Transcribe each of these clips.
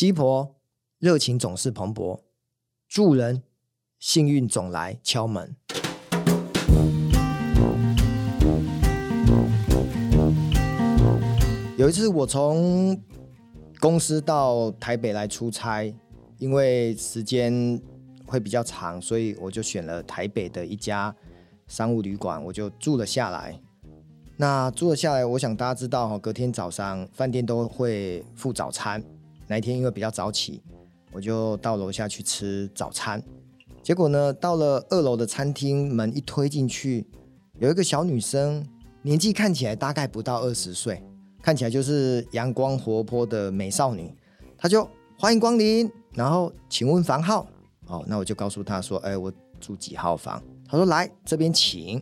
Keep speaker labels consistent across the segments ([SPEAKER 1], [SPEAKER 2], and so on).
[SPEAKER 1] 鸡婆热情总是蓬勃，助人幸运总来敲门。有一次，我从公司到台北来出差，因为时间会比较长，所以我就选了台北的一家商务旅馆，我就住了下来。那住了下来，我想大家知道哈，隔天早上饭店都会附早餐。那一天因为比较早起，我就到楼下去吃早餐。结果呢，到了二楼的餐厅，门一推进去，有一个小女生，年纪看起来大概不到二十岁，看起来就是阳光活泼的美少女。她就欢迎光临，然后请问房号？哦，那我就告诉她说，哎，我住几号房？她说来这边请。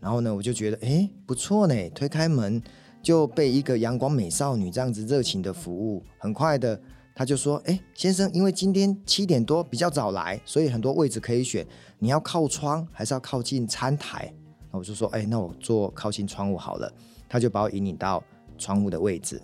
[SPEAKER 1] 然后呢，我就觉得哎不错呢，推开门。就被一个阳光美少女这样子热情的服务，很快的他就说：“哎，先生，因为今天七点多比较早来，所以很多位置可以选，你要靠窗还是要靠近餐台？”那我就说：“哎，那我坐靠近窗户好了。”他就把我引领到窗户的位置。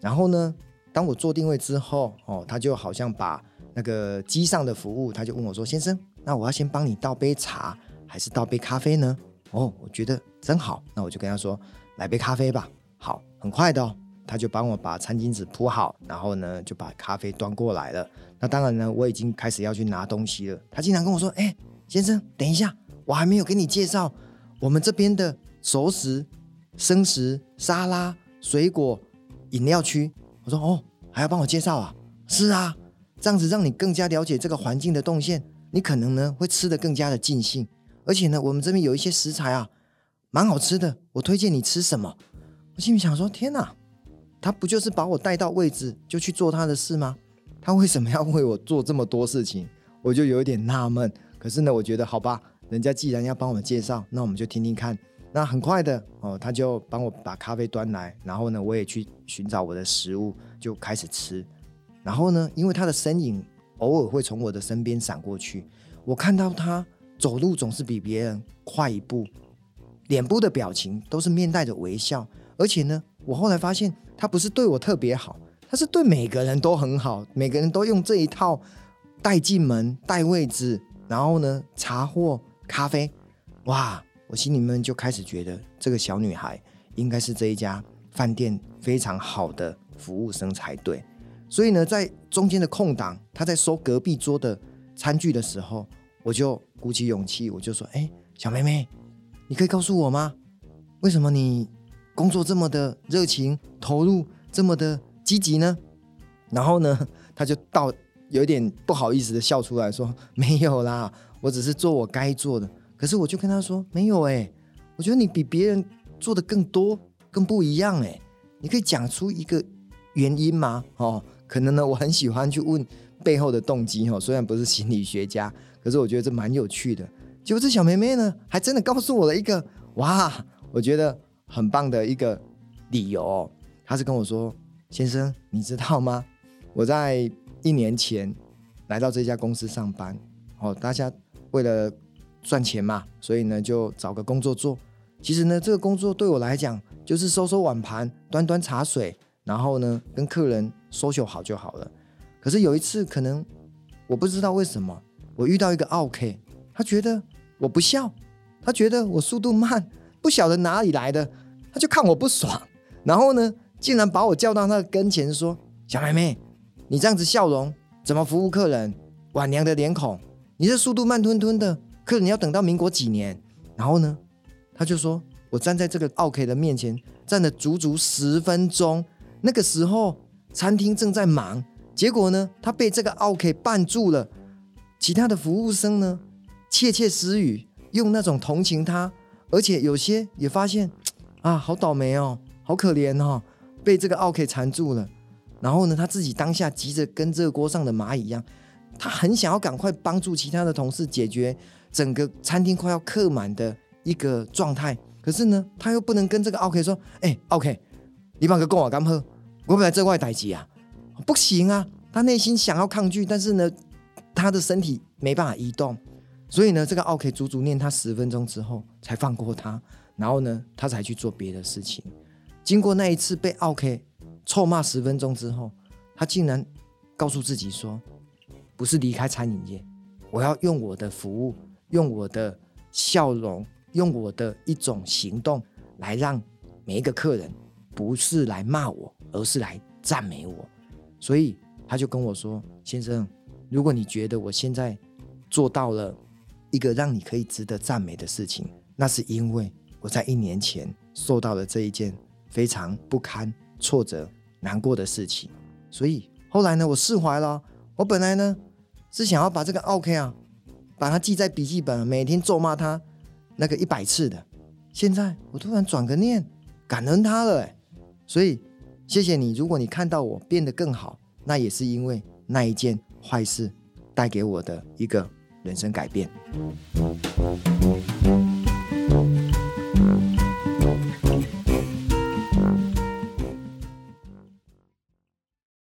[SPEAKER 1] 然后呢，当我坐定位之后，哦，他就好像把那个机上的服务，他就问我说：“先生，那我要先帮你倒杯茶，还是倒杯咖啡呢？”哦，我觉得真好，那我就跟他说：“来杯咖啡吧。”好，很快的哦，他就帮我把餐巾纸铺好，然后呢就把咖啡端过来了。那当然呢，我已经开始要去拿东西了。他经常跟我说：“哎，先生，等一下，我还没有给你介绍我们这边的熟食、生食、沙拉、水果、饮料区。”我说：“哦，还要帮我介绍啊？”“是啊，这样子让你更加了解这个环境的动线，你可能呢会吃得更加的尽兴。而且呢，我们这边有一些食材啊，蛮好吃的。我推荐你吃什么？”我心里想说：“天哪，他不就是把我带到位置就去做他的事吗？他为什么要为我做这么多事情？我就有点纳闷。可是呢，我觉得好吧，人家既然要帮我们介绍，那我们就听听看。那很快的哦，他就帮我把咖啡端来，然后呢，我也去寻找我的食物，就开始吃。然后呢，因为他的身影偶尔会从我的身边闪过去，我看到他走路总是比别人快一步，脸部的表情都是面带着微笑。”而且呢，我后来发现他不是对我特别好，他是对每个人都很好，每个人都用这一套带进门、带位置，然后呢，查货咖啡，哇！我心里面就开始觉得这个小女孩应该是这一家饭店非常好的服务生才对。所以呢，在中间的空档，他在收隔壁桌的餐具的时候，我就鼓起勇气，我就说：“哎，小妹妹，你可以告诉我吗？为什么你？”工作这么的热情投入，这么的积极呢？然后呢，他就到有点不好意思的笑出来说：“没有啦，我只是做我该做的。”可是我就跟他说：“没有哎，我觉得你比别人做的更多，更不一样哎。你可以讲出一个原因吗？哦，可能呢，我很喜欢去问背后的动机哦。虽然不是心理学家，可是我觉得这蛮有趣的。结果这小妹妹呢，还真的告诉我了一个哇，我觉得。很棒的一个理由哦，他是跟我说：“先生，你知道吗？我在一年前来到这家公司上班，哦，大家为了赚钱嘛，所以呢就找个工作做。其实呢，这个工作对我来讲就是收收碗盘、端端茶水，然后呢跟客人 social 好就好了。可是有一次，可能我不知道为什么，我遇到一个奥客，他觉得我不笑，他觉得我速度慢。”不晓得哪里来的，他就看我不爽，然后呢，竟然把我叫到那跟前说：“小妹妹，你这样子笑容怎么服务客人？晚娘的脸孔，你这速度慢吞吞的，客人要等到民国几年？”然后呢，他就说我站在这个奥 K 的面前站了足足十分钟，那个时候餐厅正在忙，结果呢，他被这个奥 K 绊住了，其他的服务生呢窃窃私语，用那种同情他。而且有些也发现，啊，好倒霉哦，好可怜哦，被这个奥 K 缠住了。然后呢，他自己当下急着跟这个锅上的蚂蚁一样，他很想要赶快帮助其他的同事解决整个餐厅快要客满的一个状态。可是呢，他又不能跟这个奥 K 说：“哎，奥 K，，你把个贡瓦干喝，我不来这块待机啊！”不行啊，他内心想要抗拒，但是呢，他的身体没办法移动。所以呢，这个奥 K 足足念他十分钟之后才放过他，然后呢，他才去做别的事情。经过那一次被奥 K 臭骂十分钟之后，他竟然告诉自己说，不是离开餐饮业，我要用我的服务，用我的笑容，用我的一种行动，来让每一个客人不是来骂我，而是来赞美我。所以他就跟我说：“先生，如果你觉得我现在做到了一个让你可以值得赞美的事情，那是因为我在一年前受到了这一件非常不堪、挫折、难过的事情。所以后来呢，我释怀了。我本来呢是想要把这个 OK 啊，把它记在笔记本，每天咒骂他那个一百次的。现在我突然转个念，感恩他了。哎，所以。”谢谢你。如果你看到我变得更好，那也是因为那一件坏事带给我的一个人生改变。